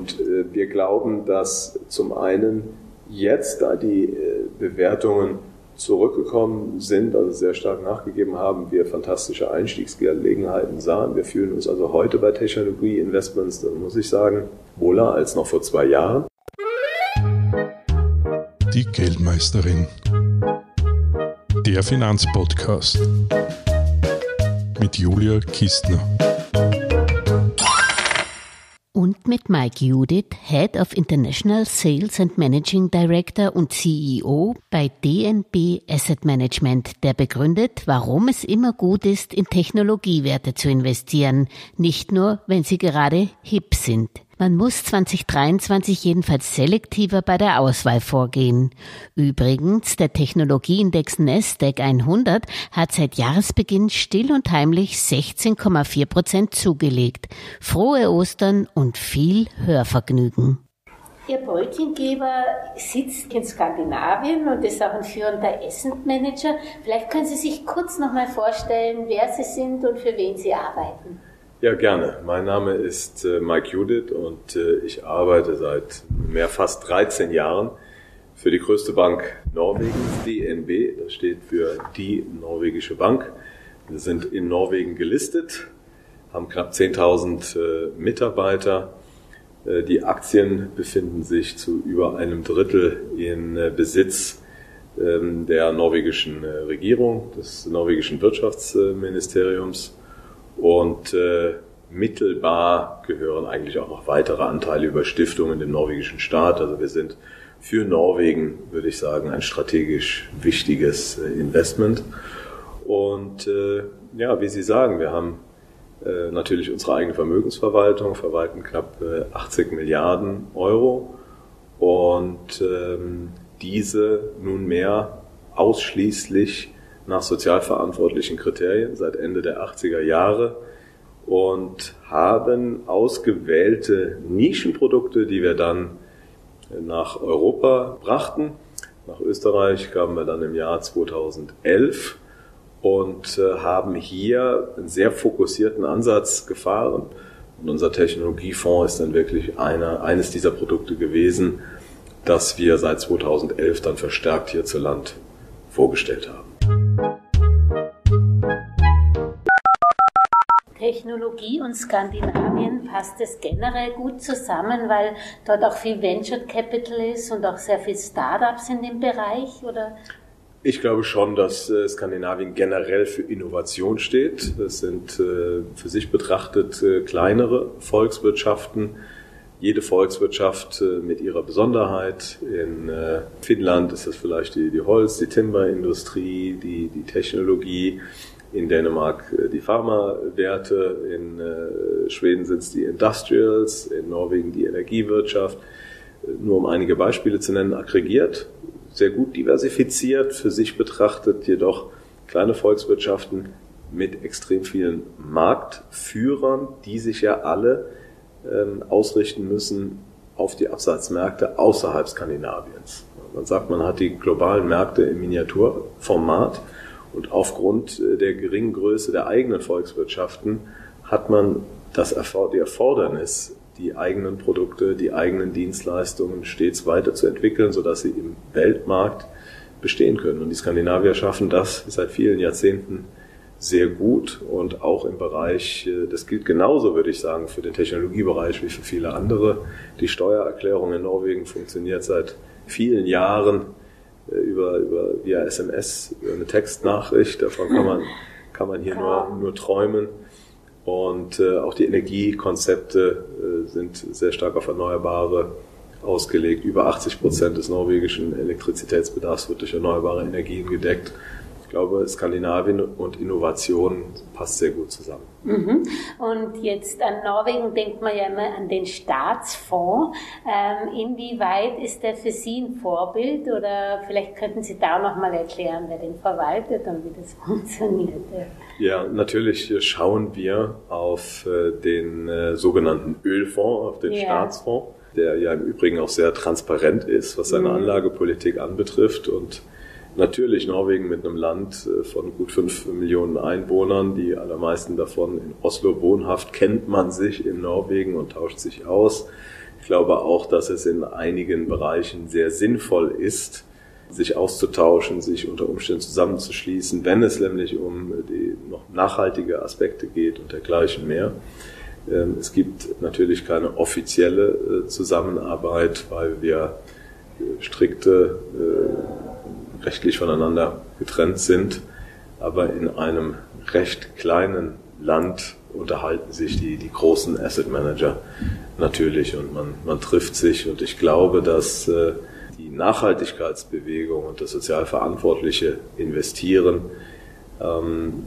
Und äh, wir glauben, dass zum einen jetzt, da die äh, Bewertungen zurückgekommen sind, also sehr stark nachgegeben haben, wir fantastische Einstiegsgelegenheiten sahen. Wir fühlen uns also heute bei Technologieinvestments, da muss ich sagen, wohler als noch vor zwei Jahren. Die Geldmeisterin. Der Finanzpodcast mit Julia Kistner mit Mike Judith, Head of International Sales and Managing Director und CEO bei DNB Asset Management, der begründet, warum es immer gut ist, in Technologiewerte zu investieren, nicht nur, wenn sie gerade hip sind. Man muss 2023 jedenfalls selektiver bei der Auswahl vorgehen. Übrigens, der Technologieindex Nasdaq 100 hat seit Jahresbeginn still und heimlich 16,4 Prozent zugelegt. Frohe Ostern und viel Hörvergnügen. Ihr Brötchengeber sitzt in Skandinavien und ist auch ein führender Asset Manager. Vielleicht können Sie sich kurz noch mal vorstellen, wer Sie sind und für wen Sie arbeiten. Ja, gerne. Mein Name ist äh, Mike Judith und äh, ich arbeite seit mehr fast 13 Jahren für die größte Bank Norwegens, DNB. Das steht für die norwegische Bank. Wir sind in Norwegen gelistet, haben knapp 10.000 äh, Mitarbeiter. Die Aktien befinden sich zu über einem Drittel in Besitz ähm, der norwegischen Regierung, des norwegischen Wirtschaftsministeriums. Und äh, mittelbar gehören eigentlich auch noch weitere Anteile über Stiftungen dem norwegischen Staat. Also wir sind für Norwegen, würde ich sagen, ein strategisch wichtiges äh, Investment. Und äh, ja, wie Sie sagen, wir haben äh, natürlich unsere eigene Vermögensverwaltung, verwalten knapp äh, 80 Milliarden Euro und ähm, diese nunmehr ausschließlich nach sozialverantwortlichen Kriterien seit Ende der 80er Jahre und haben ausgewählte Nischenprodukte, die wir dann nach Europa brachten. Nach Österreich kamen wir dann im Jahr 2011 und äh, haben hier einen sehr fokussierten Ansatz gefahren. Und unser Technologiefonds ist dann wirklich einer, eines dieser Produkte gewesen, das wir seit 2011 dann verstärkt hierzulande vorgestellt haben. Technologie und Skandinavien passt es generell gut zusammen, weil dort auch viel Venture Capital ist und auch sehr viel Startups in dem Bereich, oder? Ich glaube schon, dass äh, Skandinavien generell für Innovation steht. Es sind äh, für sich betrachtet äh, kleinere Volkswirtschaften. Jede Volkswirtschaft mit ihrer Besonderheit. In Finnland ist das vielleicht die, die Holz-, die Timberindustrie, die, die Technologie in Dänemark äh, die Pharmawerte, in äh, Schweden sind es die Industrials, in Norwegen die Energiewirtschaft. Äh, nur um einige Beispiele zu nennen, aggregiert, sehr gut diversifiziert, für sich betrachtet jedoch kleine Volkswirtschaften mit extrem vielen Marktführern, die sich ja alle ähm, ausrichten müssen auf die Absatzmärkte außerhalb Skandinaviens. Man sagt, man hat die globalen Märkte im Miniaturformat und aufgrund äh, der geringen Größe der eigenen Volkswirtschaften hat man das die Erfordernis, die eigenen Produkte, die eigenen Dienstleistungen stets weiterzuentwickeln, sodass sie im Weltmarkt bestehen können. Und die Skandinavier schaffen das seit vielen Jahrzehnten sehr gut und auch im Bereich, äh, das gilt genauso, würde ich sagen, für den Technologiebereich wie für viele andere. Die Steuererklärung in Norwegen funktioniert seit vielen Jahren über, über via SMS, eine Textnachricht. Davon kann man, kann man hier nur, nur träumen. Und äh, auch die Energiekonzepte äh, sind sehr stark auf Erneuerbare ausgelegt. Über 80 Prozent des norwegischen Elektrizitätsbedarfs wird durch erneuerbare Energien gedeckt glaube, Skandinavien und Innovation passt sehr gut zusammen. Mhm. Und jetzt an Norwegen denkt man ja immer an den Staatsfonds. Ähm, inwieweit ist der für Sie ein Vorbild oder vielleicht könnten Sie da noch mal erklären, wer den verwaltet und wie das funktioniert? Ja, natürlich schauen wir auf äh, den äh, sogenannten Ölfonds, auf den ja. Staatsfonds der ja im Übrigen auch sehr transparent ist, was seine mhm. Anlagepolitik anbetrifft und Natürlich Norwegen mit einem Land äh, von gut fünf Millionen Einwohnern, die allermeisten davon in Oslo wohnhaft, kennt man sich in Norwegen und tauscht sich aus. Ich glaube auch, dass es in einigen Bereichen sehr sinnvoll ist, sich auszutauschen, sich unter Umständen zusammenzuschließen, wenn es nämlich um die noch nachhaltige Aspekte geht und dergleichen mehr. Ähm, es gibt natürlich keine offizielle äh, Zusammenarbeit, weil wir äh, strikte rechtlich voneinander getrennt sind. Aber in einem recht kleinen Land unterhalten sich die, die großen Asset Manager natürlich und man, man trifft sich und ich glaube, dass die Nachhaltigkeitsbewegung und das sozial verantwortliche Investieren ähm,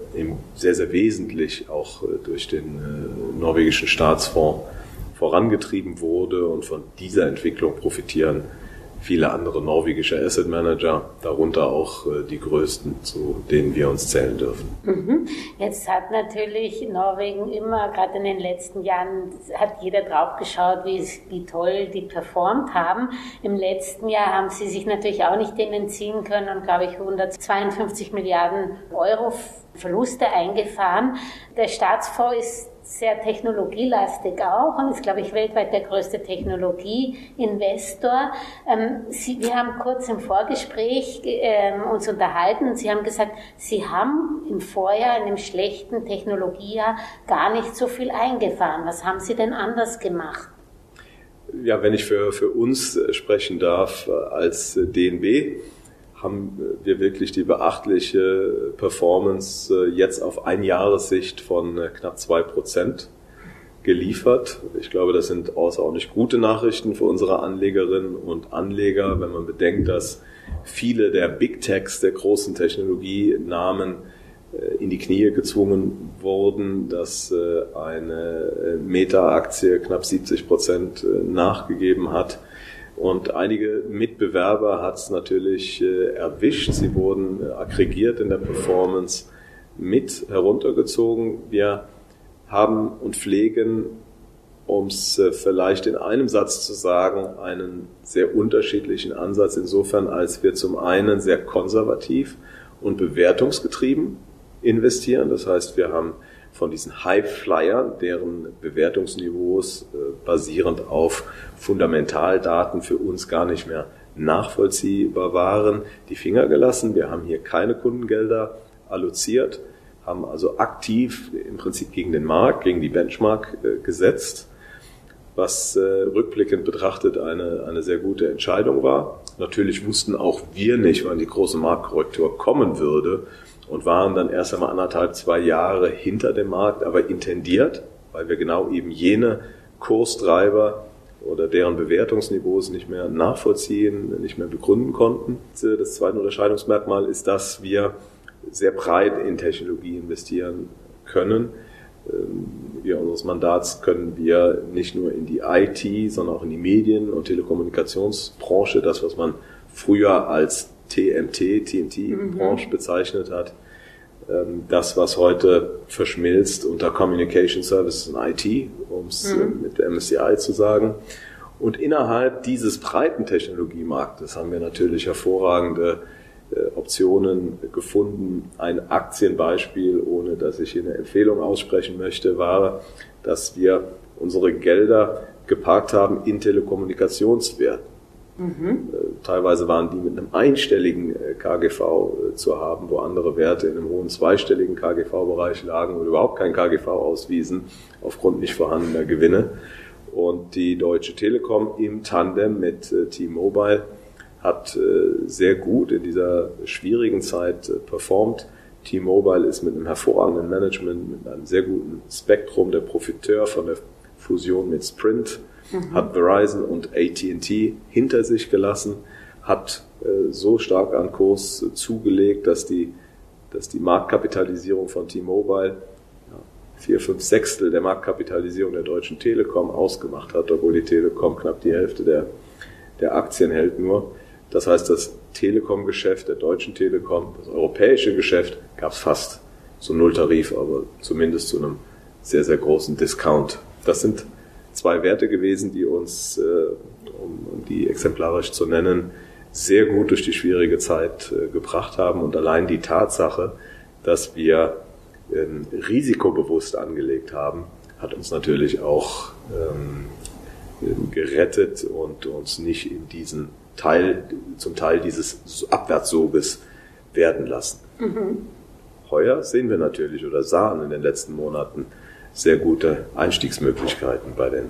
sehr, sehr wesentlich auch äh, durch den äh, norwegischen Staatsfonds vorangetrieben wurde und von dieser Entwicklung profitieren viele andere norwegische Asset Manager, darunter auch äh, die größten, zu denen wir uns zählen dürfen. Mhm. Jetzt hat natürlich Norwegen immer, gerade in den letzten Jahren, hat jeder drauf geschaut, wie, wie toll die performt haben. Im letzten Jahr haben sie sich natürlich auch nicht dem entziehen können und, glaube ich, 152 Milliarden Euro Verluste eingefahren. Der Staatsfonds ist sehr technologielastig auch und ist, glaube ich, weltweit der größte Technologieinvestor. Ähm, Sie, wir haben kurz im Vorgespräch ähm, uns unterhalten und Sie haben gesagt, Sie haben im Vorjahr, in einem schlechten Technologiejahr, gar nicht so viel eingefahren. Was haben Sie denn anders gemacht? Ja, wenn ich für, für uns sprechen darf als DNB, haben wir wirklich die beachtliche Performance äh, jetzt auf Einjahressicht von äh, knapp zwei Prozent geliefert. Ich glaube, das sind außerordentlich gute Nachrichten für unsere Anlegerinnen und Anleger, wenn man bedenkt, dass viele der Big Techs, der großen Technologienamen äh, in die Knie gezwungen wurden, dass eine Meta-Aktie knapp 70 Prozent nachgegeben hat und einige Mitbewerber hat es natürlich äh, erwischt. Sie wurden äh, aggregiert in der Performance mit heruntergezogen. Wir haben und pflegen, um es äh, vielleicht in einem Satz zu sagen, einen sehr unterschiedlichen Ansatz insofern, als wir zum einen sehr konservativ und bewertungsgetrieben investieren. Das heißt, wir haben von diesen High-Flyern, deren Bewertungsniveaus äh, basierend auf Fundamentaldaten für uns gar nicht mehr nachvollziehbar waren, die Finger gelassen. Wir haben hier keine Kundengelder alloziert, haben also aktiv im Prinzip gegen den Markt, gegen die Benchmark äh, gesetzt, was äh, rückblickend betrachtet eine, eine sehr gute Entscheidung war. Natürlich wussten auch wir nicht, wann die große Marktkorrektur kommen würde und waren dann erst einmal anderthalb, zwei Jahre hinter dem Markt, aber intendiert, weil wir genau eben jene Kurstreiber oder deren Bewertungsniveaus nicht mehr nachvollziehen, nicht mehr begründen konnten. Das zweite Unterscheidungsmerkmal ist, dass wir sehr breit in Technologie investieren können. Wir unseres Mandats können wir nicht nur in die IT, sondern auch in die Medien- und Telekommunikationsbranche, das, was man früher als TMT, TMT-Branche mhm. bezeichnet hat. Ähm, das, was heute verschmilzt unter Communication Services und IT, um es mhm. mit MSCI zu sagen. Und innerhalb dieses breiten Technologiemarktes haben wir natürlich hervorragende äh, Optionen gefunden. Ein Aktienbeispiel, ohne dass ich hier eine Empfehlung aussprechen möchte, war, dass wir unsere Gelder geparkt haben in Telekommunikationswerten. Mhm. Teilweise waren die mit einem einstelligen äh, KGV äh, zu haben, wo andere Werte in einem hohen zweistelligen KGV-Bereich lagen und überhaupt kein KGV auswiesen aufgrund nicht vorhandener Gewinne. Und die Deutsche Telekom im Tandem mit T-Mobile hat sehr gut in dieser schwierigen Zeit performt. T-Mobile ist mit einem hervorragenden Management, mit einem sehr guten Spektrum der Profiteur von der Fusion mit Sprint mhm. hat Verizon und AT&T hinter sich gelassen, hat äh, so stark an Kurs zugelegt, dass die, dass die Marktkapitalisierung von T-Mobile ja, vier, fünf Sechstel der Marktkapitalisierung der Deutschen Telekom ausgemacht hat, obwohl die Telekom knapp die Hälfte der, der Aktien hält nur. Das heißt, das Telekom-Geschäft der Deutschen Telekom, das europäische Geschäft, gab es fast zu Nulltarif, aber zumindest zu einem sehr, sehr großen Discount. Das sind zwei Werte gewesen, die uns, äh, um die exemplarisch zu nennen, sehr gut durch die schwierige Zeit äh, gebracht haben. Und allein die Tatsache, dass wir ähm, risikobewusst angelegt haben, hat uns natürlich auch ähm, gerettet und uns nicht in diesen Teil, zum Teil dieses Abwärtssoges werden lassen. Mhm. Heuer sehen wir natürlich oder sahen in den letzten Monaten sehr gute Einstiegsmöglichkeiten bei den,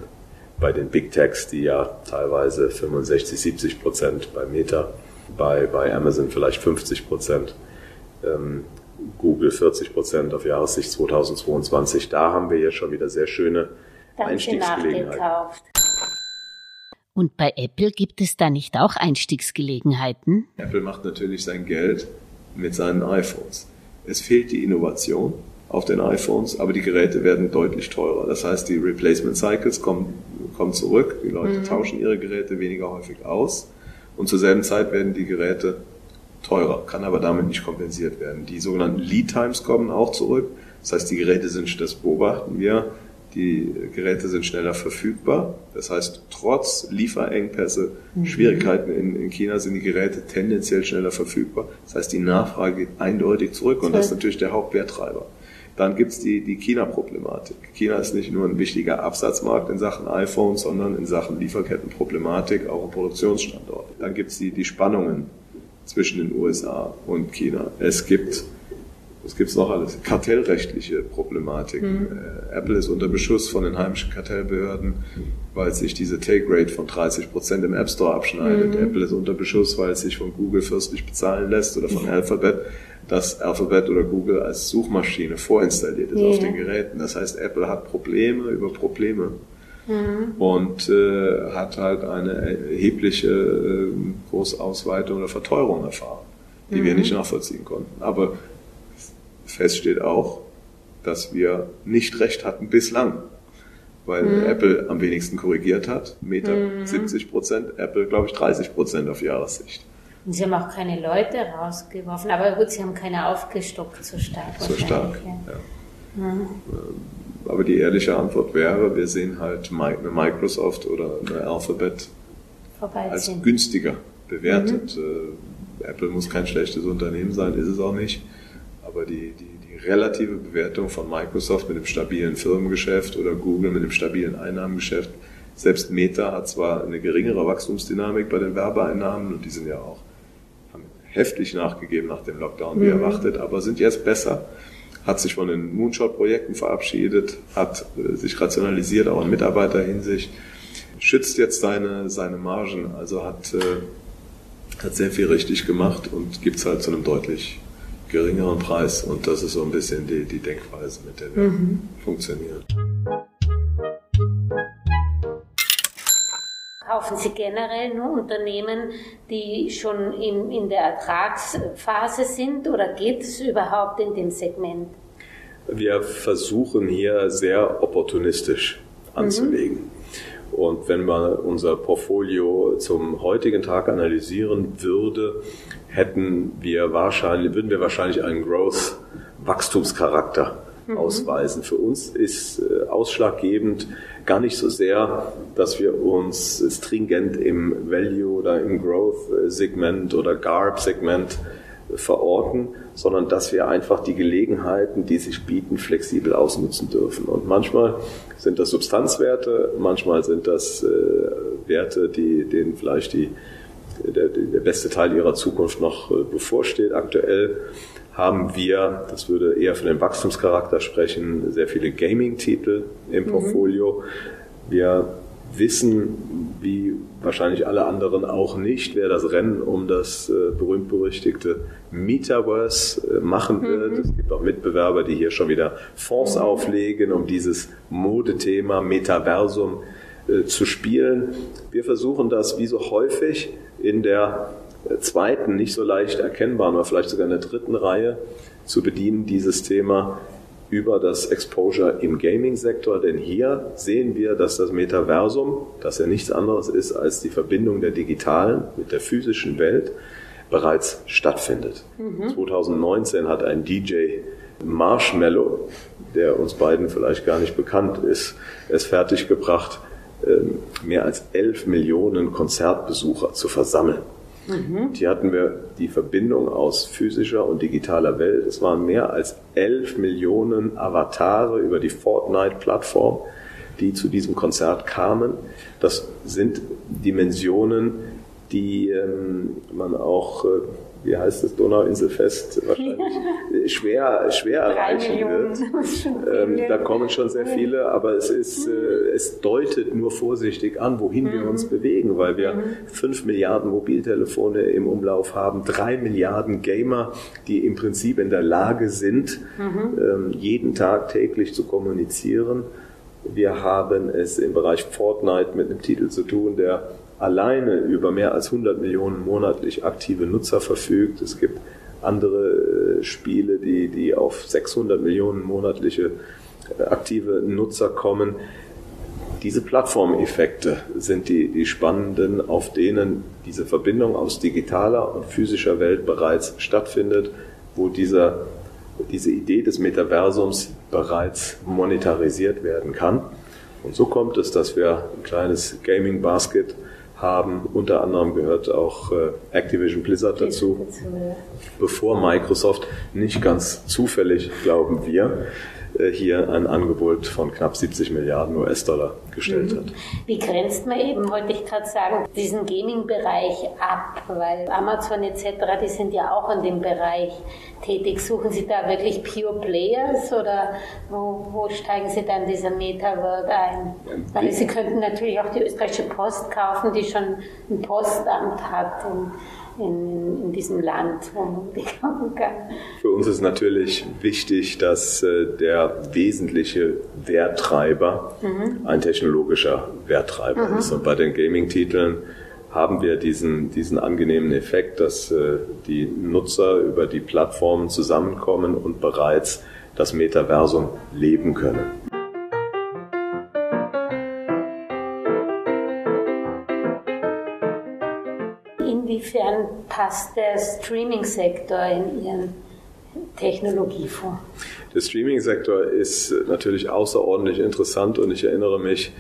bei den Big Techs, die ja teilweise 65, 70 Prozent bei Meta, bei, bei Amazon vielleicht 50 Prozent, ähm, Google 40 Prozent auf Jahressicht 2022. Da haben wir jetzt schon wieder sehr schöne Einstiegsgelegenheiten. Und bei Apple gibt es da nicht auch Einstiegsgelegenheiten? Apple macht natürlich sein Geld mit seinen iPhones. Es fehlt die Innovation auf den iPhones, aber die Geräte werden deutlich teurer. Das heißt, die Replacement Cycles kommen, kommen zurück, die Leute mhm. tauschen ihre Geräte weniger häufig aus und zur selben Zeit werden die Geräte teurer, kann aber damit nicht kompensiert werden. Die sogenannten Lead Times kommen auch zurück. Das heißt, die Geräte sind, das beobachten wir, die Geräte sind schneller verfügbar. Das heißt, trotz Lieferengpässe, mhm. Schwierigkeiten in, in, China sind die Geräte tendenziell schneller verfügbar. Das heißt, die Nachfrage geht eindeutig zurück und das ist natürlich der Hauptwerttreiber. Dann gibt's die, die China-Problematik. China ist nicht nur ein wichtiger Absatzmarkt in Sachen iPhones, sondern in Sachen Lieferkettenproblematik, auch ein Produktionsstandort. Dann gibt's die, die Spannungen zwischen den USA und China. Es gibt was gibt's noch alles? Kartellrechtliche Problematiken. Mhm. Äh, Apple ist unter Beschuss von den heimischen Kartellbehörden, weil sich diese Take Rate von 30 Prozent im App Store abschneidet. Mhm. Apple ist unter Beschuss, weil es sich von Google fürstlich bezahlen lässt oder von Alphabet, dass Alphabet oder Google als Suchmaschine vorinstalliert ist yeah. auf den Geräten. Das heißt, Apple hat Probleme über Probleme. Mhm. Und äh, hat halt eine erhebliche äh, Großausweitung oder Verteuerung erfahren, die mhm. wir nicht nachvollziehen konnten. Aber Fest steht auch, dass wir nicht recht hatten bislang, weil mhm. Apple am wenigsten korrigiert hat. Meta mhm. 70 Prozent, Apple glaube ich 30 Prozent auf Jahressicht. Und sie haben auch keine Leute rausgeworfen, aber gut, sie haben keine aufgestockt so stark. So stark, ja. ja. Mhm. Aber die ehrliche Antwort wäre, wir sehen halt eine Microsoft oder eine Alphabet als günstiger bewertet. Mhm. Äh, Apple muss kein schlechtes Unternehmen sein, ist es auch nicht aber die, die, die relative Bewertung von Microsoft mit dem stabilen Firmengeschäft oder Google mit dem stabilen Einnahmengeschäft, selbst Meta hat zwar eine geringere Wachstumsdynamik bei den Werbeeinnahmen und die sind ja auch haben heftig nachgegeben nach dem Lockdown wie mhm. erwartet, aber sind jetzt besser hat sich von den Moonshot-Projekten verabschiedet, hat äh, sich rationalisiert, auch in Mitarbeiterhinsicht, schützt jetzt seine, seine Margen, also hat, äh, hat sehr viel richtig gemacht und gibt es halt zu einem deutlich geringeren Preis. Und das ist so ein bisschen die, die Denkweise, mit der wir mhm. funktionieren. Kaufen Sie generell nur Unternehmen, die schon in, in der Ertragsphase sind oder geht es überhaupt in dem Segment? Wir versuchen hier sehr opportunistisch anzulegen. Mhm. Und wenn man unser Portfolio zum heutigen Tag analysieren würde, hätten wir wahrscheinlich, würden wir wahrscheinlich einen Growth Wachstumscharakter mhm. ausweisen. Für uns ist äh, ausschlaggebend gar nicht so sehr, dass wir uns stringent im Value oder im Growth Segment oder GARP Segment verorten, sondern dass wir einfach die Gelegenheiten, die sich bieten, flexibel ausnutzen dürfen. Und manchmal sind das Substanzwerte, manchmal sind das äh, Werte, die denen vielleicht die der, der beste Teil ihrer Zukunft noch äh, bevorsteht. Aktuell haben wir, das würde eher für den Wachstumscharakter sprechen, sehr viele Gaming-Titel im mhm. Portfolio. Wir wissen, wie wahrscheinlich alle anderen auch nicht, wer das Rennen um das äh, berühmt-berüchtigte Metaverse äh, machen wird. Mhm. Es gibt auch Mitbewerber, die hier schon wieder Fonds mhm. auflegen, um dieses Modethema Metaversum äh, zu spielen. Wir versuchen das wie so häufig in der zweiten, nicht so leicht erkennbaren oder vielleicht sogar in der dritten Reihe zu bedienen, dieses Thema über das Exposure im Gaming-Sektor, denn hier sehen wir, dass das Metaversum, das ja nichts anderes ist als die Verbindung der digitalen mit der physischen Welt, bereits stattfindet. Mhm. 2019 hat ein DJ Marshmallow, der uns beiden vielleicht gar nicht bekannt ist, es fertiggebracht, mehr als 11 Millionen Konzertbesucher zu versammeln. Mhm. Hier hatten wir die Verbindung aus physischer und digitaler Welt. Es waren mehr als 11 Millionen Avatare über die Fortnite-Plattform, die zu diesem Konzert kamen. Das sind Dimensionen, die ähm, man auch, äh, wie heißt das, Donauinselfest wahrscheinlich schwer, schwer erreichen wird. Ähm, da kommen schon sehr viele, aber es ist, äh, es deutet nur vorsichtig an, wohin wir uns mhm. bewegen, weil wir mhm. fünf Milliarden Mobiltelefone im Umlauf haben, drei Milliarden Gamer, die im Prinzip in der Lage sind, mhm. ähm, jeden Tag täglich zu kommunizieren. Wir haben es im Bereich Fortnite mit einem Titel zu tun, der alleine über mehr als 100 Millionen monatlich aktive Nutzer verfügt. Es gibt andere äh, Spiele, die, die auf 600 Millionen monatliche äh, aktive Nutzer kommen. Diese Plattformeffekte sind die, die spannenden, auf denen diese Verbindung aus digitaler und physischer Welt bereits stattfindet, wo dieser, diese Idee des Metaversums bereits monetarisiert werden kann. Und so kommt es, dass wir ein kleines Gaming Basket haben. Unter anderem gehört auch äh, Activision Blizzard dazu, bevor Microsoft nicht ganz zufällig, glauben wir, hier ein Angebot von knapp 70 Milliarden US-Dollar gestellt mhm. hat. Wie grenzt man eben, wollte ich gerade sagen, diesen Gaming-Bereich ab? Weil Amazon etc., die sind ja auch in dem Bereich tätig. Suchen Sie da wirklich Pure Players oder wo, wo steigen Sie dann dieser Meta-World ein? Weil Sie könnten natürlich auch die österreichische Post kaufen, die schon ein Postamt hat. Und in, in diesem Land, wo man bekommen kann. Für uns ist natürlich wichtig, dass äh, der wesentliche Werttreiber mhm. ein technologischer Werttreiber mhm. ist. Und bei den Gaming-Titeln haben wir diesen, diesen angenehmen Effekt, dass äh, die Nutzer über die Plattformen zusammenkommen und bereits das Metaversum leben können. Inwiefern passt der Streaming-Sektor in Ihren Technologiefonds? Der Streaming-Sektor ist natürlich außerordentlich interessant und ich erinnere mich,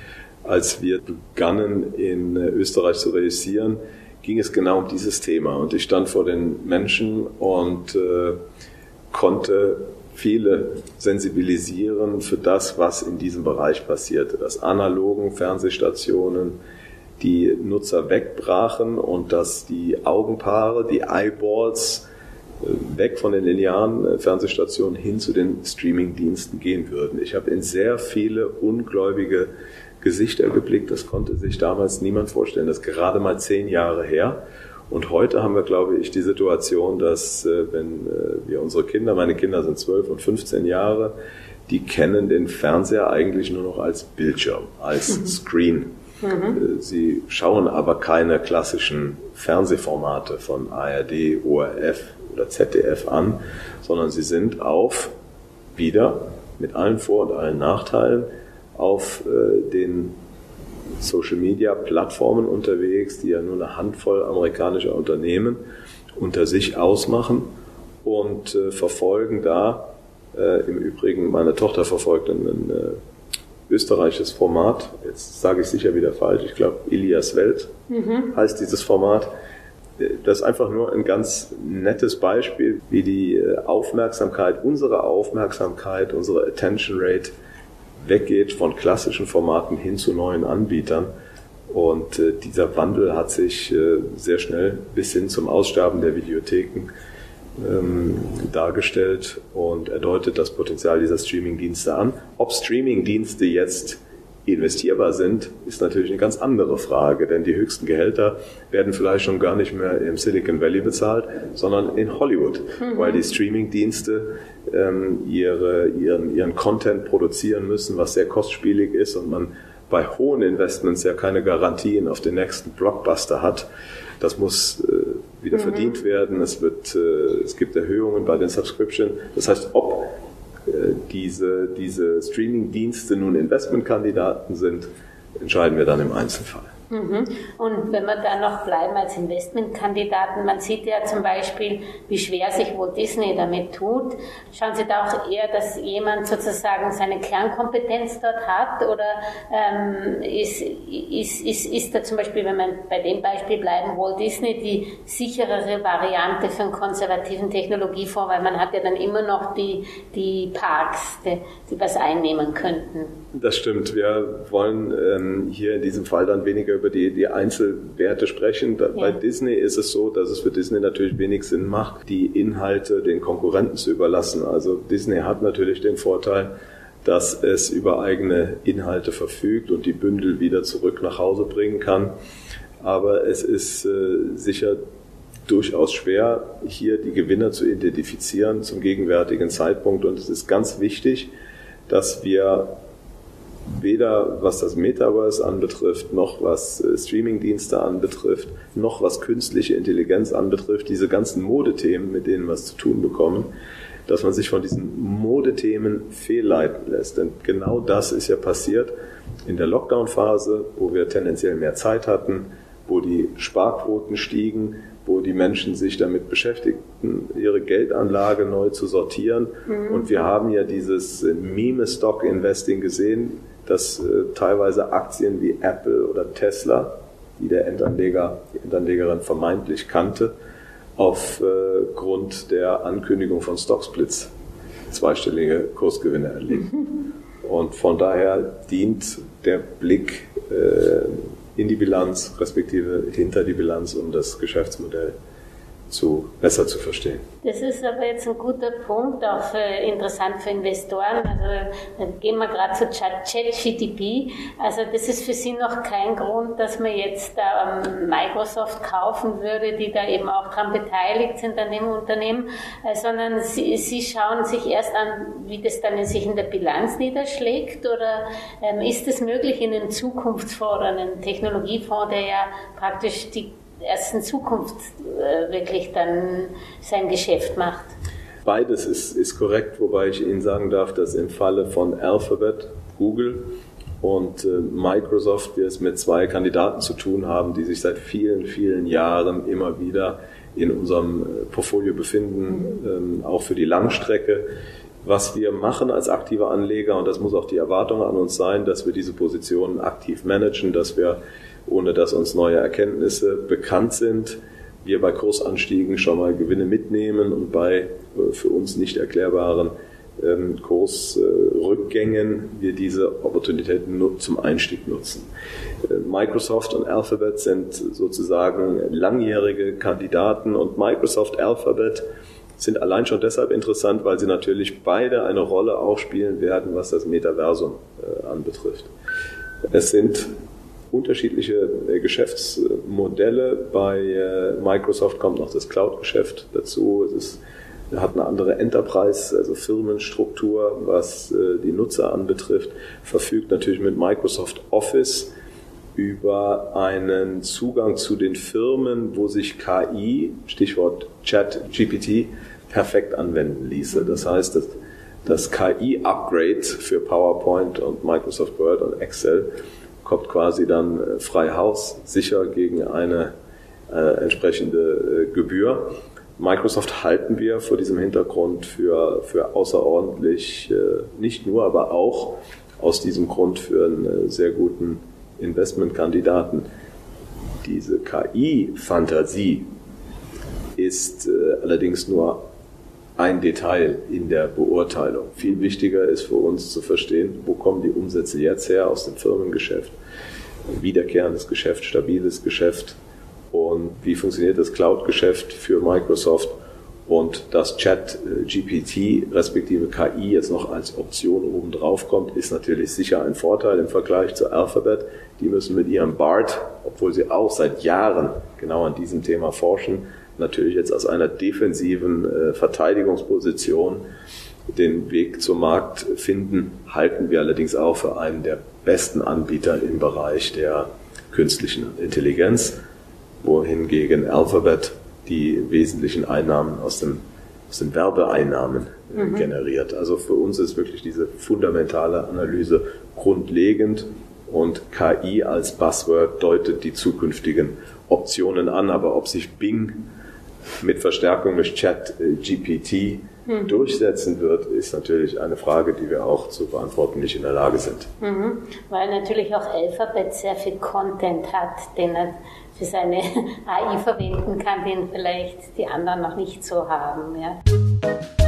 als wir begannen in Österreich zu realisieren, ging es genau um dieses Thema und ich stand vor den Menschen und äh, konnte viele sensibilisieren für das, was in diesem Bereich passierte. Das analogen Fernsehstationen, die Nutzer wegbrachen und dass die Augenpaare, die Eyeballs, äh, weg von den linearen äh, Fernsehstationen hin zu den Streamingdiensten gehen würden. Ich habe in sehr viele ungläubige Gesichter geblickt. Das konnte sich damals niemand vorstellen. Das ist gerade mal zehn Jahre her. Und heute haben wir, glaube ich, die Situation, dass äh, wenn wir unsere Kinder, meine Kinder sind zwölf und 15 Jahre, die kennen den Fernseher eigentlich nur noch als Bildschirm, als mhm. Screen. Mhm. Sie schauen aber keine klassischen Fernsehformate von ARD, ORF oder ZDF an, sondern sie sind auf, wieder mit allen Vor- und allen Nachteilen, auf äh, den Social Media Plattformen unterwegs, die ja nur eine Handvoll amerikanischer Unternehmen unter sich ausmachen und äh, verfolgen da, äh, im Übrigen, meine Tochter verfolgt einen österreichisches Format. Jetzt sage ich sicher wieder falsch. Ich glaube, Ilias Welt mhm. heißt dieses Format. Das ist einfach nur ein ganz nettes Beispiel, wie die äh, Aufmerksamkeit, unsere Aufmerksamkeit, unsere Attention Rate weggeht von klassischen Formaten hin zu neuen Anbietern. Und äh, dieser Wandel hat sich äh, sehr schnell bis hin zum Aussterben der Videotheken ähm, dargestellt und er deutet das Potenzial dieser Streaming-Dienste an. Ob Streaming-Dienste jetzt investierbar sind, ist natürlich eine ganz andere Frage, denn die höchsten Gehälter werden vielleicht schon gar nicht mehr im Silicon Valley bezahlt, sondern in Hollywood, mhm. weil die Streaming-Dienste ähm, ihre, ihren, ihren Content produzieren müssen, was sehr kostspielig ist und man bei hohen Investments ja keine Garantien auf den nächsten Blockbuster hat. Das muss wieder mhm. verdient werden. Es, wird, äh, es gibt Erhöhungen bei den Subscription. Das heißt, ob äh, diese, diese Streaming-Dienste nun Investmentkandidaten sind, entscheiden wir dann im Einzelfall. Mhm. Und wenn wir da noch bleiben als Investmentkandidaten, man sieht ja zum Beispiel, wie schwer sich Walt Disney damit tut. Schauen Sie da auch eher, dass jemand sozusagen seine Kernkompetenz dort hat oder ähm, ist, ist, ist, ist da zum Beispiel, wenn man bei dem Beispiel bleiben, Walt Disney die sicherere Variante für einen konservativen Technologiefonds, weil man hat ja dann immer noch die, die Parks, die, die was einnehmen könnten. Das stimmt. Wir wollen ähm, hier in diesem Fall dann weniger über die, die Einzelwerte sprechen. Da, ja. Bei Disney ist es so, dass es für Disney natürlich wenig Sinn macht, die Inhalte den Konkurrenten zu überlassen. Also Disney hat natürlich den Vorteil, dass es über eigene Inhalte verfügt und die Bündel wieder zurück nach Hause bringen kann. Aber es ist äh, sicher durchaus schwer, hier die Gewinner zu identifizieren zum gegenwärtigen Zeitpunkt. Und es ist ganz wichtig, dass wir weder was das Metaverse anbetrifft, noch was äh, Streamingdienste anbetrifft, noch was künstliche Intelligenz anbetrifft, diese ganzen Modethemen, mit denen wir es zu tun bekommen, dass man sich von diesen Modethemen fehlleiten lässt. Denn genau das ist ja passiert in der Lockdown-Phase, wo wir tendenziell mehr Zeit hatten, wo die Sparquoten stiegen, wo die Menschen sich damit beschäftigten, ihre Geldanlage neu zu sortieren. Mhm. Und wir haben ja dieses Meme-Stock-Investing gesehen, dass äh, teilweise Aktien wie Apple oder Tesla, die der Endanleger, die Endanlegerin vermeintlich kannte, aufgrund äh, der Ankündigung von Stocksplits zweistellige Kursgewinne erleben. Und von daher dient der Blick äh, in die Bilanz, respektive hinter die Bilanz, um das Geschäftsmodell zu, besser zu verstehen. Das ist aber jetzt ein guter Punkt, auch für, interessant für Investoren. Also dann gehen wir gerade zu ChatGTP. Also das ist für Sie noch kein Grund, dass man jetzt ähm, Microsoft kaufen würde, die da eben auch dran beteiligt sind an dem Unternehmen, äh, sondern Sie, Sie schauen sich erst an, wie das dann in sich in der Bilanz niederschlägt oder ähm, ist es möglich in einem Zukunftsfonds oder einem Technologiefonds, der ja praktisch die erst in Zukunft äh, wirklich dann sein Geschäft macht. Beides ist, ist korrekt, wobei ich Ihnen sagen darf, dass im Falle von Alphabet, Google und äh, Microsoft wir es mit zwei Kandidaten zu tun haben, die sich seit vielen, vielen Jahren immer wieder in unserem äh, Portfolio befinden, mhm. ähm, auch für die Langstrecke. Was wir machen als aktive Anleger, und das muss auch die Erwartung an uns sein, dass wir diese Positionen aktiv managen, dass wir ohne dass uns neue Erkenntnisse bekannt sind, wir bei Kursanstiegen schon mal Gewinne mitnehmen und bei äh, für uns nicht erklärbaren ähm, Kursrückgängen wir diese Opportunitäten zum Einstieg nutzen. Äh, Microsoft und Alphabet sind sozusagen langjährige Kandidaten und Microsoft Alphabet sind allein schon deshalb interessant, weil sie natürlich beide eine Rolle auch spielen werden, was das Metaversum äh, anbetrifft. Es sind unterschiedliche äh, Geschäftsmodelle. Bei äh, Microsoft kommt noch das Cloud-Geschäft dazu. Es ist, hat eine andere Enterprise, also Firmenstruktur, was äh, die Nutzer anbetrifft, verfügt natürlich mit Microsoft Office über einen Zugang zu den Firmen, wo sich KI, Stichwort Chat, GPT, perfekt anwenden ließe. Das heißt, dass das KI-Upgrade für PowerPoint und Microsoft Word und Excel kommt quasi dann äh, frei Haus, sicher gegen eine äh, entsprechende äh, Gebühr. Microsoft halten wir vor diesem Hintergrund für, für außerordentlich, äh, nicht nur, aber auch aus diesem Grund für einen äh, sehr guten Investmentkandidaten. Diese KI-Fantasie ist äh, allerdings nur ein Detail in der Beurteilung. Viel wichtiger ist für uns zu verstehen, wo kommen die Umsätze jetzt her aus dem Firmengeschäft, wiederkehrendes Geschäft, stabiles Geschäft und wie funktioniert das Cloud-Geschäft für Microsoft und dass Chat äh, GPT respektive KI jetzt noch als Option oben drauf kommt, ist natürlich sicher ein Vorteil im Vergleich zu Alphabet. Die müssen mit ihrem BART, obwohl sie auch seit Jahren genau an diesem Thema forschen, natürlich jetzt aus einer defensiven äh, Verteidigungsposition den Weg zum Markt finden, halten wir allerdings auch für einen der besten Anbieter im Bereich der künstlichen Intelligenz, wohingegen Alphabet die wesentlichen Einnahmen aus, dem, aus den Werbeeinnahmen äh, mhm. generiert. Also für uns ist wirklich diese fundamentale Analyse grundlegend und KI als Buzzword deutet die zukünftigen Optionen an, aber ob sich Bing mit Verstärkung durch Chat äh, GPT mhm. durchsetzen wird, ist natürlich eine Frage, die wir auch zu beantworten nicht in der Lage sind. Mhm. Weil natürlich auch Alphabet sehr viel Content hat, den er für seine AI verwenden kann, den vielleicht die anderen noch nicht so haben. Ja.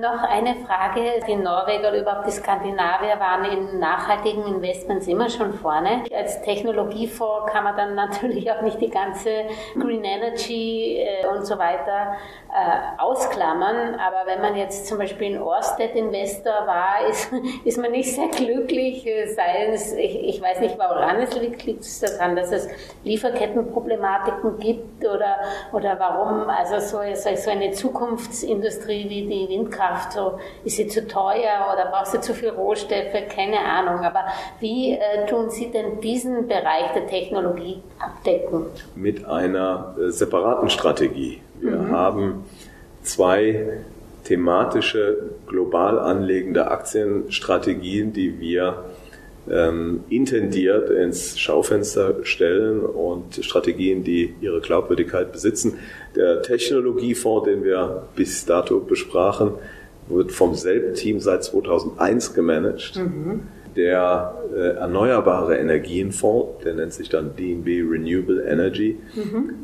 Noch eine Frage. Die Norweger oder überhaupt die Skandinavier waren in nachhaltigen Investments immer schon vorne. Als Technologiefonds kann man dann natürlich auch nicht die ganze Green Energy äh, und so weiter äh, ausklammern. Aber wenn man jetzt zum Beispiel in Orsted Investor war, ist, ist man nicht sehr glücklich. Sei es, ich, ich weiß nicht, woran es liegt. Liegt es daran, dass es Lieferkettenproblematiken gibt oder, oder warum? Also so, so eine Zukunftsindustrie wie die Windkraft Windkraft, so ist sie zu teuer oder brauchst du zu viel Rohstoffe, keine Ahnung. Aber wie äh, tun Sie denn diesen Bereich der Technologie abdecken? Mit einer äh, separaten Strategie. Wir mhm. haben zwei thematische, global anlegende Aktienstrategien, die wir ähm, intendiert ins Schaufenster stellen und Strategien, die ihre Glaubwürdigkeit besitzen. Der Technologiefonds, den wir bis dato besprachen, wird vom selben Team seit 2001 gemanagt. Mhm. Der äh, Erneuerbare Energienfonds, der nennt sich dann DNB Renewable Energy, mhm.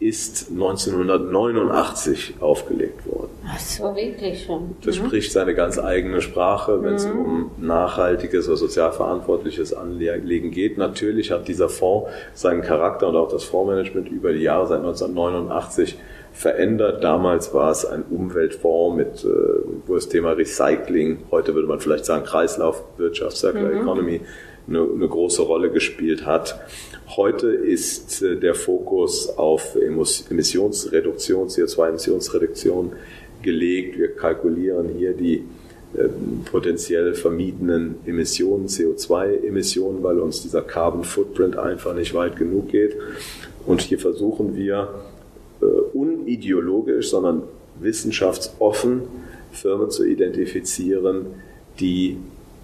äh, ist 1989 aufgelegt worden. Ach so, wirklich schon. Das mhm. spricht seine ganz eigene Sprache, wenn es mhm. um nachhaltiges oder sozial verantwortliches Anlegen geht. Natürlich hat dieser Fonds seinen Charakter und auch das Fondsmanagement über die Jahre seit 1989 verändert. Damals war es ein Umweltfonds mit, äh, wo das Thema Recycling, heute würde man vielleicht sagen Kreislaufwirtschaft, Circular mhm. Economy, eine, eine, große Rolle gespielt hat. Heute ist äh, der Fokus auf Emissionsreduktion, CO2-Emissionsreduktion gelegt. Wir kalkulieren hier die äh, potenziell vermiedenen Emissionen, CO2-Emissionen, weil uns dieser Carbon Footprint einfach nicht weit genug geht. Und hier versuchen wir, unideologisch, sondern wissenschaftsoffen Firmen zu identifizieren, die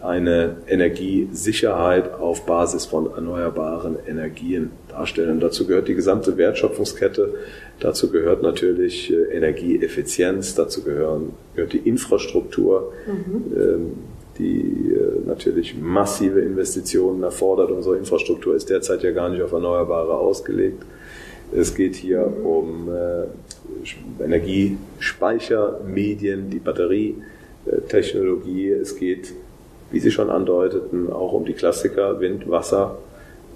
eine Energiesicherheit auf Basis von erneuerbaren Energien darstellen. Dazu gehört die gesamte Wertschöpfungskette, dazu gehört natürlich äh, Energieeffizienz, dazu gehören, gehört die Infrastruktur, mhm. Ähm, die äh, natürlich massive Investitionen erfordert. Unsere Infrastruktur ist derzeit ja gar nicht auf Erneuerbare ausgelegt. Es geht hier um äh, Energiespeicher, Medien, die Batterietechnologie. Es geht, wie Sie schon andeuteten, auch um die Klassiker Wind, Wasser,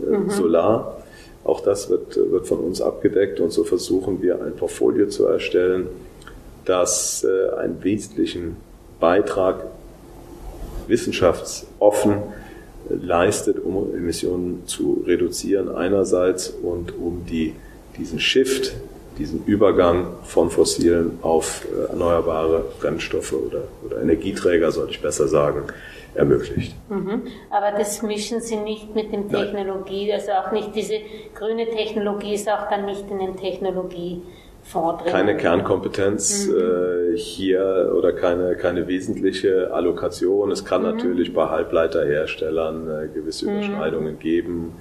äh, mhm. Solar. Auch das wird, wird von uns abgedeckt und so versuchen wir ein Portfolio zu erstellen, das äh, einen wesentlichen Beitrag wissenschaftsoffen leistet, um Emissionen zu reduzieren einerseits und um die diesen Shift, diesen Übergang von fossilen auf äh, erneuerbare Brennstoffe oder, oder Energieträger, sollte ich besser sagen, ermöglicht. Mhm. Aber das mischen Sie nicht mit dem Technologie, Nein. also auch nicht diese grüne Technologie ist auch dann nicht in den Technologie. Keine Kernkompetenz mhm. äh, hier oder keine, keine wesentliche Allokation. Es kann mhm. natürlich bei Halbleiterherstellern äh, gewisse mhm. Überschneidungen geben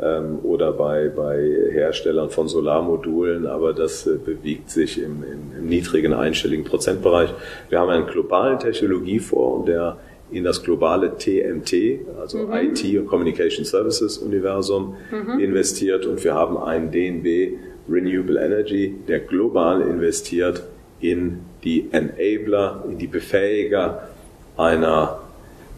ähm, oder bei, bei Herstellern von Solarmodulen, aber das äh, bewegt sich im, im, im, niedrigen einstelligen Prozentbereich. Wir haben einen globalen Technologiefonds, der in das globale TMT, also mhm. IT und Communication Services Universum mhm. investiert und wir haben einen DNB Renewable Energy, der global investiert in die Enabler, in die Befähiger einer,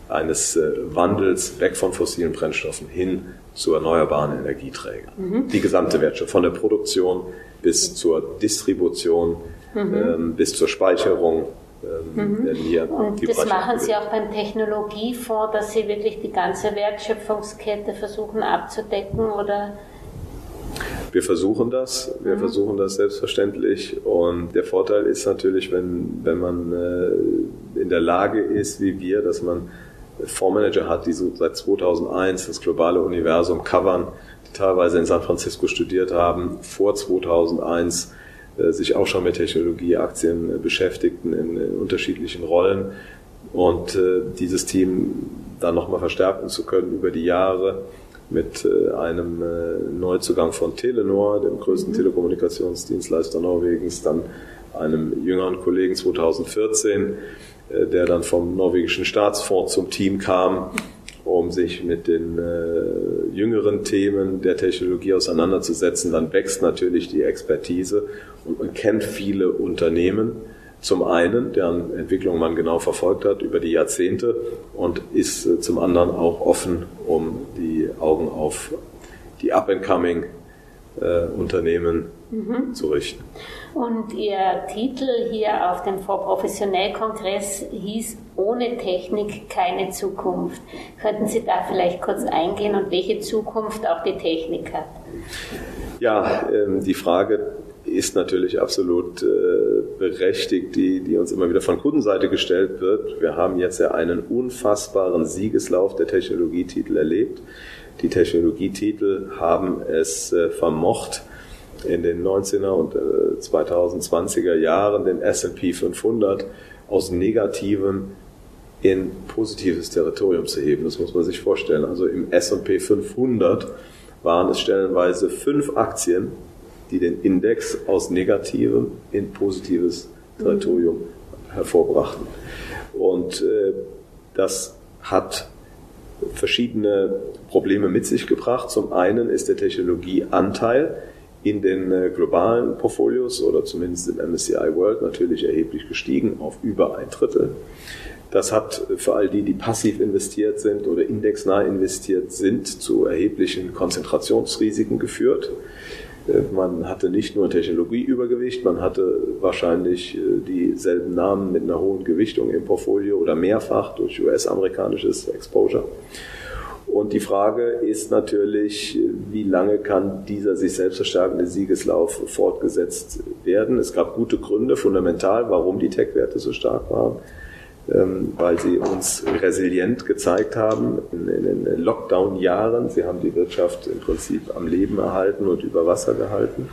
eines äh, Wandels weg von fossilen Brennstoffen hin zu erneuerbaren Energieträgern. Mhm. Die gesamte Wertschöpfung, von der Produktion bis zur Distribution, mhm. ähm, bis zur Speicherung. Ähm, mhm. hier Und das machen Sie auch beim Technologiefonds, dass Sie wirklich die ganze Wertschöpfungskette versuchen abzudecken oder? Wir versuchen das, wir mhm. versuchen das selbstverständlich und der Vorteil ist natürlich, wenn, wenn man äh, in der Lage ist, wie wir, dass man Fondsmanager hat, die so seit 2001 das globale Universum covern, die teilweise in San Francisco studiert haben, vor 2001 äh, sich auch schon mit Technologieaktien äh, beschäftigten in, in, unterschiedlichen Rollen und äh, dieses Team dann nochmal verstärken zu können über die Jahre mit einem Neuzugang von Telenor, dem größten mhm. Telekommunikationsdienstleister Norwegens, dann einem jüngeren Kollegen 2014 äh, der dann vom norwegischen Staatsfonds zum Team kam, um sich mit den äh, jüngeren Themen der Technologie auseinanderzusetzen. Dann wächst natürlich die Expertise und man kennt viele Unternehmen, zum einen, deren Entwicklung man genau verfolgt hat über die Jahrzehnte und ist äh, zum anderen auch offen, um die Augen auf die up-and-coming äh, Unternehmen mhm. zu richten. Und Ihr Titel hier auf dem Vorprofessionell-Kongress hieß Ohne Technik keine Zukunft. Könnten Sie da vielleicht kurz eingehen und welche Zukunft auch die Technik hat? Ja, ähm, die Frage ist natürlich absolut äh, berechtigt, die, die uns immer wieder von Kundenseite gestellt wird. Wir haben jetzt ja einen unfassbaren Siegeslauf der Technologietitel erlebt. Die Technologietitel haben es äh, vermocht, in den 19er und äh, 2020er Jahren den S&P 500 aus negativem in positives Territorium zu heben. Das muss man sich vorstellen. Also im S&P 500 waren es stellenweise fünf Aktien, die den Index aus negativem in positives Territorium hervorbrachten. Und äh, das hat verschiedene Probleme mit sich gebracht. Zum einen ist der Technologieanteil in den äh, globalen Portfolios oder zumindest im MSCI World natürlich erheblich gestiegen auf über ein Drittel. Das hat für all die, die passiv investiert sind oder indexnah investiert sind, zu erheblichen Konzentrationsrisiken geführt. Äh, man hatte nicht nur Technologieübergewicht, man hatte wahrscheinlich äh, dieselben Namen mit einer hohen Gewichtung im Portfolio oder mehrfach durch US-amerikanisches Exposure. Und die Frage ist natürlich, wie lange kann dieser sich selbst verstärkende Siegeslauf fortgesetzt werden? Es gab gute Gründe, fundamental, warum die Tech-Werte so stark waren ähm, weil sie uns resilient gezeigt haben in, den Lockdown-Jahren. Sie haben die Wirtschaft im Prinzip am Leben erhalten und über Wasser gehalten.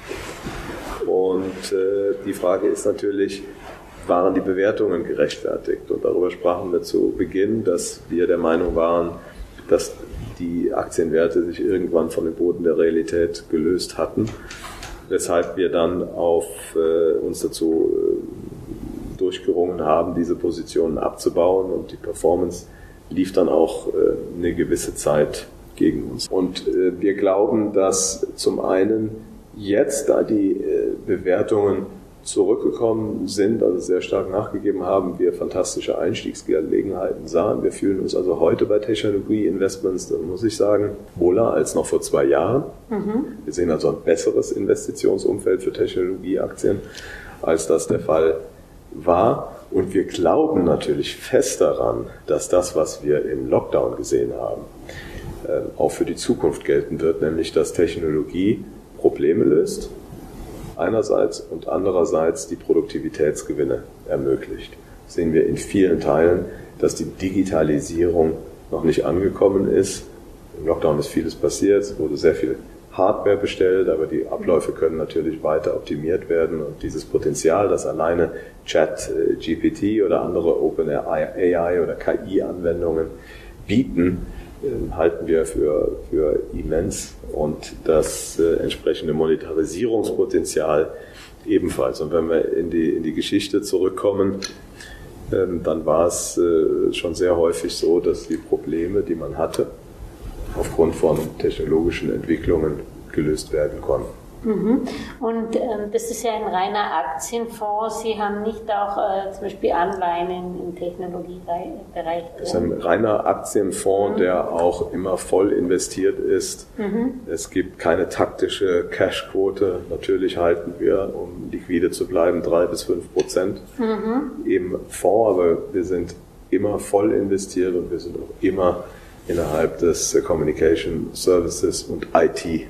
Und äh, die Frage ist natürlich, waren die Bewertungen gerechtfertigt? Und darüber sprachen wir zu Beginn, dass wir der Meinung waren, dass die Aktienwerte sich irgendwann von dem Boden der Realität gelöst hatten, weshalb wir dann auf äh, uns dazu äh, durchgerungen haben, diese Positionen abzubauen und die Performance lief dann auch äh, eine gewisse Zeit gegen uns. Und äh, wir glauben, dass zum einen jetzt, da die äh, Bewertungen zurückgekommen sind, also sehr stark nachgegeben haben, wir fantastische Einstiegsgelegenheiten sahen. Wir fühlen uns also heute bei Technologie-Investments, muss ich sagen, wohler als noch vor zwei Jahren. Mhm. Wir sehen also ein besseres Investitionsumfeld für Technologieaktien, als das der Fall war. Und wir glauben natürlich fest daran, dass das, was wir im Lockdown gesehen haben, ähm, auch für die Zukunft gelten wird, nämlich dass Technologie Probleme löst, einerseits und andererseits die Produktivitätsgewinne ermöglicht. Sehen wir in vielen Teilen, dass die Digitalisierung noch nicht angekommen ist. Im Lockdown ist vieles passiert, es wurde sehr viel Hardware bestellt, aber die Abläufe können natürlich weiter optimiert werden und dieses Potenzial, das alleine Chat GPT oder andere OpenAI oder KI-Anwendungen bieten, halten wir für, für immens und das äh, entsprechende Monetarisierungspotenzial ebenfalls. Und wenn wir in die, in die Geschichte zurückkommen, ähm, dann war es äh, schon sehr häufig so, dass die Probleme, die man hatte, aufgrund von technologischen Entwicklungen gelöst werden konnten. Mhm. Und ähm, das ist ja ein reiner Aktienfonds. Sie haben nicht auch äh, zum Beispiel Anleihen im Technologiebereich. Es ist ein reiner Aktienfonds, mhm. der auch immer voll investiert ist. Mhm. Es gibt keine taktische Cashquote. Natürlich halten wir, um liquide zu bleiben, drei bis fünf Prozent mhm. im Fonds, aber wir sind immer voll investiert und wir sind auch immer innerhalb des Communication Services und IT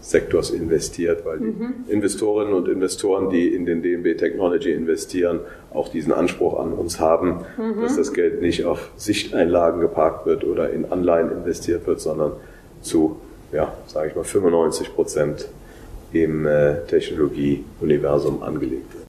Sektors investiert, weil mhm. die Investorinnen und Investoren, die in den DNB Technology investieren, auch diesen Anspruch an uns haben, mhm. dass das Geld nicht auf Sichteinlagen geparkt wird oder in Anleihen investiert wird, sondern zu, ja, sage ich mal, 95 Prozent im äh, Technologieuniversum angelegt wird.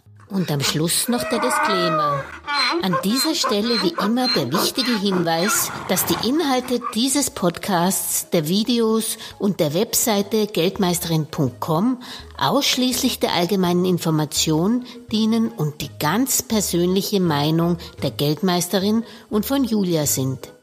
Und am Schluss noch der Disclaimer. An dieser Stelle wie immer der wichtige Hinweis, dass die Inhalte dieses Podcasts, der Videos und der Webseite geldmeisterin.com ausschließlich der allgemeinen Information dienen und die ganz persönliche Meinung der Geldmeisterin und von Julia sind.